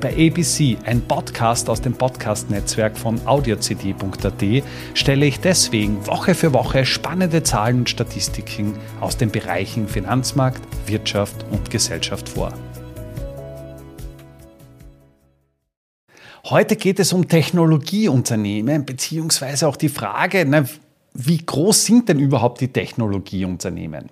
Bei ABC, ein Podcast aus dem Podcast-Netzwerk von audiocd.at, stelle ich deswegen Woche für Woche spannende Zahlen und Statistiken aus den Bereichen Finanzmarkt, Wirtschaft und Gesellschaft vor. Heute geht es um Technologieunternehmen, beziehungsweise auch die Frage, na, wie groß sind denn überhaupt die Technologieunternehmen?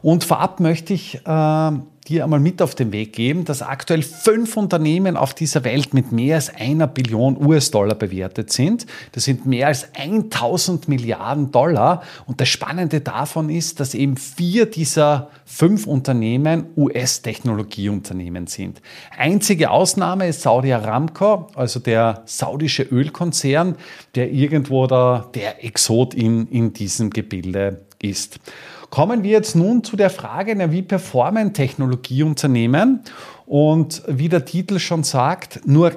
Und vorab möchte ich äh, dir einmal mit auf den Weg geben, dass aktuell fünf Unternehmen auf dieser Welt mit mehr als einer Billion US-Dollar bewertet sind. Das sind mehr als 1000 Milliarden Dollar. Und das Spannende davon ist, dass eben vier dieser fünf Unternehmen US-Technologieunternehmen sind. Einzige Ausnahme ist Saudi Aramco, also der saudische Ölkonzern, der irgendwo da der Exot in, in diesem Gebilde ist. Kommen wir jetzt nun zu der Frage, wie performen Technologieunternehmen? Und wie der Titel schon sagt, nur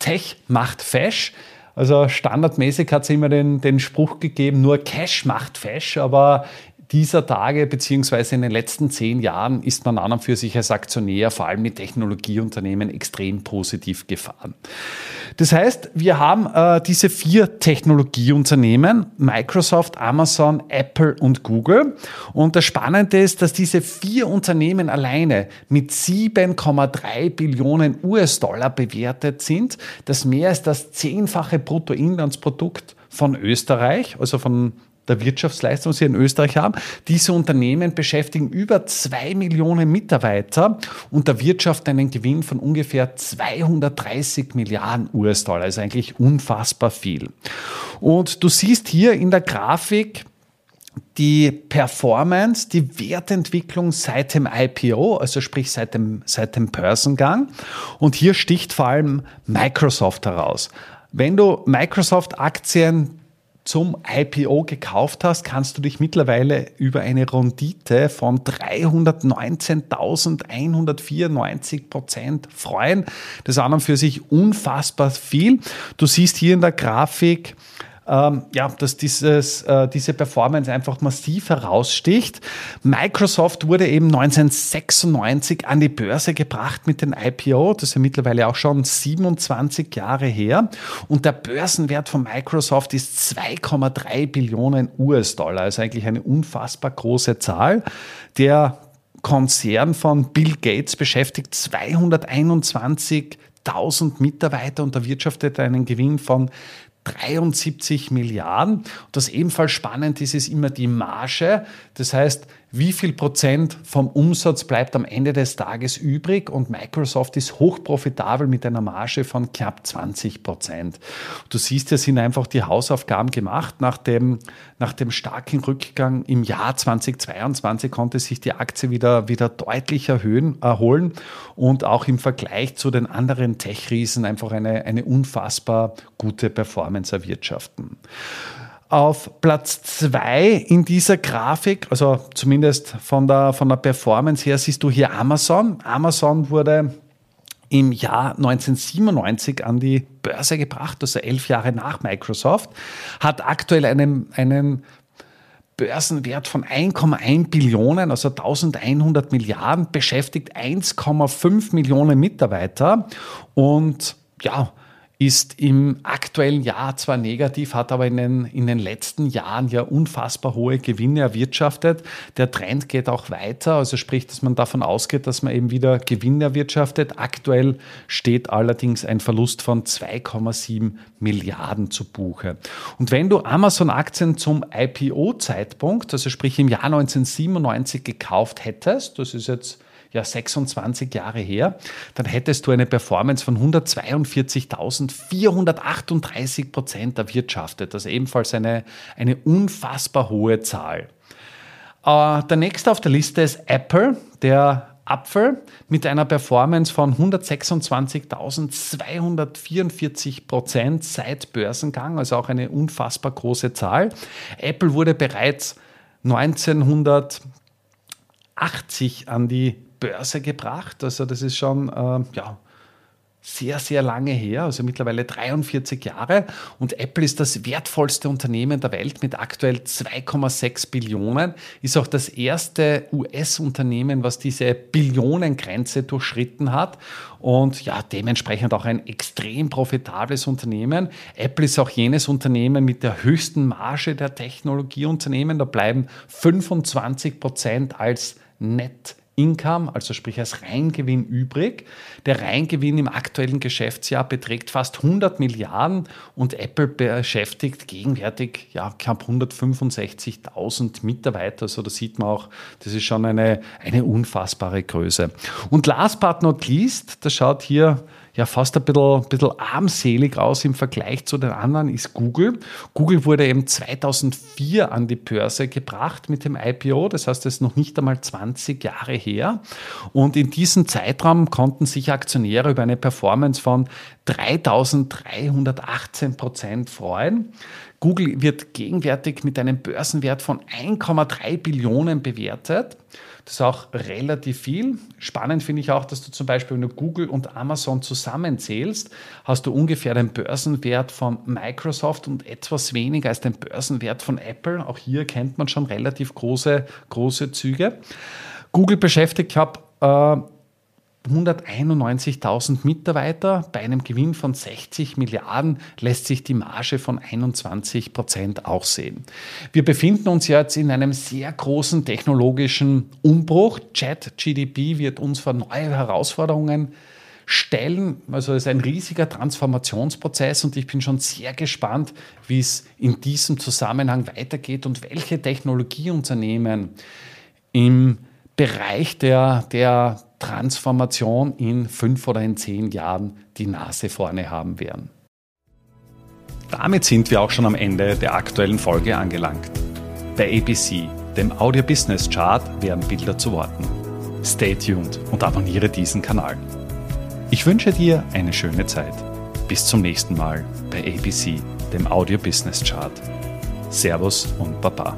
Tech macht Fash. Also standardmäßig hat es immer den, den Spruch gegeben, nur Cash macht Fash, aber dieser Tage beziehungsweise in den letzten zehn Jahren ist man an und für sich als Aktionär, vor allem mit Technologieunternehmen, extrem positiv gefahren. Das heißt, wir haben äh, diese vier Technologieunternehmen, Microsoft, Amazon, Apple und Google. Und das Spannende ist, dass diese vier Unternehmen alleine mit 7,3 Billionen US-Dollar bewertet sind. Das mehr als das zehnfache Bruttoinlandsprodukt von Österreich, also von der Wirtschaftsleistung, die sie in Österreich haben. Diese Unternehmen beschäftigen über zwei Millionen Mitarbeiter und der Wirtschaft einen Gewinn von ungefähr 230 Milliarden US-Dollar. Also eigentlich unfassbar viel. Und du siehst hier in der Grafik, die Performance, die Wertentwicklung seit dem IPO, also sprich seit dem, seit dem Börsengang. Und hier sticht vor allem Microsoft heraus. Wenn du Microsoft-Aktien zum IPO gekauft hast, kannst du dich mittlerweile über eine Rendite von 319.194 Prozent freuen. Das ist an und für sich unfassbar viel. Du siehst hier in der Grafik, ähm, ja, dass dieses, äh, diese Performance einfach massiv heraussticht. Microsoft wurde eben 1996 an die Börse gebracht mit dem IPO. Das ist ja mittlerweile auch schon 27 Jahre her. Und der Börsenwert von Microsoft ist 2,3 Billionen US-Dollar. Also eigentlich eine unfassbar große Zahl. Der Konzern von Bill Gates beschäftigt 221.000 Mitarbeiter und erwirtschaftet einen Gewinn von 73 Milliarden. das ebenfalls spannend ist, ist immer die Marge. Das heißt, wie viel Prozent vom Umsatz bleibt am Ende des Tages übrig und Microsoft ist hochprofitabel mit einer Marge von knapp 20 Prozent. Du siehst, hier sind einfach die Hausaufgaben gemacht. Nach dem, nach dem starken Rückgang im Jahr 2022 konnte sich die Aktie wieder, wieder deutlich erhöhen, erholen und auch im Vergleich zu den anderen Tech-Riesen einfach eine, eine unfassbar gute Performance erwirtschaften. Auf Platz zwei in dieser Grafik, also zumindest von der, von der Performance her, siehst du hier Amazon. Amazon wurde im Jahr 1997 an die Börse gebracht, also elf Jahre nach Microsoft, hat aktuell einen, einen Börsenwert von 1,1 Billionen, also 1100 Milliarden, beschäftigt 1,5 Millionen Mitarbeiter und ja, ist im aktuellen Jahr zwar negativ, hat aber in den, in den letzten Jahren ja unfassbar hohe Gewinne erwirtschaftet. Der Trend geht auch weiter, also sprich, dass man davon ausgeht, dass man eben wieder Gewinne erwirtschaftet. Aktuell steht allerdings ein Verlust von 2,7 Milliarden zu Buche. Und wenn du Amazon-Aktien zum IPO-Zeitpunkt, also sprich im Jahr 1997 gekauft hättest, das ist jetzt ja 26 Jahre her, dann hättest du eine Performance von 142.438 Prozent erwirtschaftet. Das ist ebenfalls eine, eine unfassbar hohe Zahl. Äh, der nächste auf der Liste ist Apple, der Apfel mit einer Performance von 126.244 Prozent seit Börsengang, also auch eine unfassbar große Zahl. Apple wurde bereits 1900 1980 an die Börse gebracht. Also das ist schon äh, ja, sehr, sehr lange her, also mittlerweile 43 Jahre. Und Apple ist das wertvollste Unternehmen der Welt mit aktuell 2,6 Billionen, ist auch das erste US-Unternehmen, was diese Billionengrenze durchschritten hat. Und ja, dementsprechend auch ein extrem profitables Unternehmen. Apple ist auch jenes Unternehmen mit der höchsten Marge der Technologieunternehmen. Da bleiben 25 Prozent als Net Income, also sprich als Reingewinn übrig. Der Reingewinn im aktuellen Geschäftsjahr beträgt fast 100 Milliarden und Apple beschäftigt gegenwärtig ja, knapp 165.000 Mitarbeiter. Also da sieht man auch, das ist schon eine, eine unfassbare Größe. Und last but not least, das schaut hier ja fast ein bisschen, bisschen armselig aus im Vergleich zu den anderen, ist Google. Google wurde eben 2004 an die Börse gebracht mit dem IPO, das heißt, es ist noch nicht einmal 20 Jahre her. Und in diesem Zeitraum konnten sich Aktionäre über eine Performance von 3318 Prozent freuen. Google wird gegenwärtig mit einem Börsenwert von 1,3 Billionen bewertet. Das ist auch relativ viel. Spannend finde ich auch, dass du zum Beispiel, wenn du Google und Amazon zusammenzählst, hast du ungefähr den Börsenwert von Microsoft und etwas weniger als den Börsenwert von Apple. Auch hier kennt man schon relativ große, große Züge. Google beschäftigt, ich habe äh, 191.000 Mitarbeiter. Bei einem Gewinn von 60 Milliarden lässt sich die Marge von 21 Prozent auch sehen. Wir befinden uns jetzt in einem sehr großen technologischen Umbruch. Chat-GDP wird uns vor neue Herausforderungen stellen. Also es ist ein riesiger Transformationsprozess und ich bin schon sehr gespannt, wie es in diesem Zusammenhang weitergeht und welche Technologieunternehmen im Bereich der, der Transformation in fünf oder in zehn Jahren die Nase vorne haben werden. Damit sind wir auch schon am Ende der aktuellen Folge angelangt. Bei ABC, dem Audio Business Chart, werden Bilder zu Worten. Stay tuned und abonniere diesen Kanal. Ich wünsche dir eine schöne Zeit. Bis zum nächsten Mal bei ABC, dem Audio Business Chart. Servus und Baba.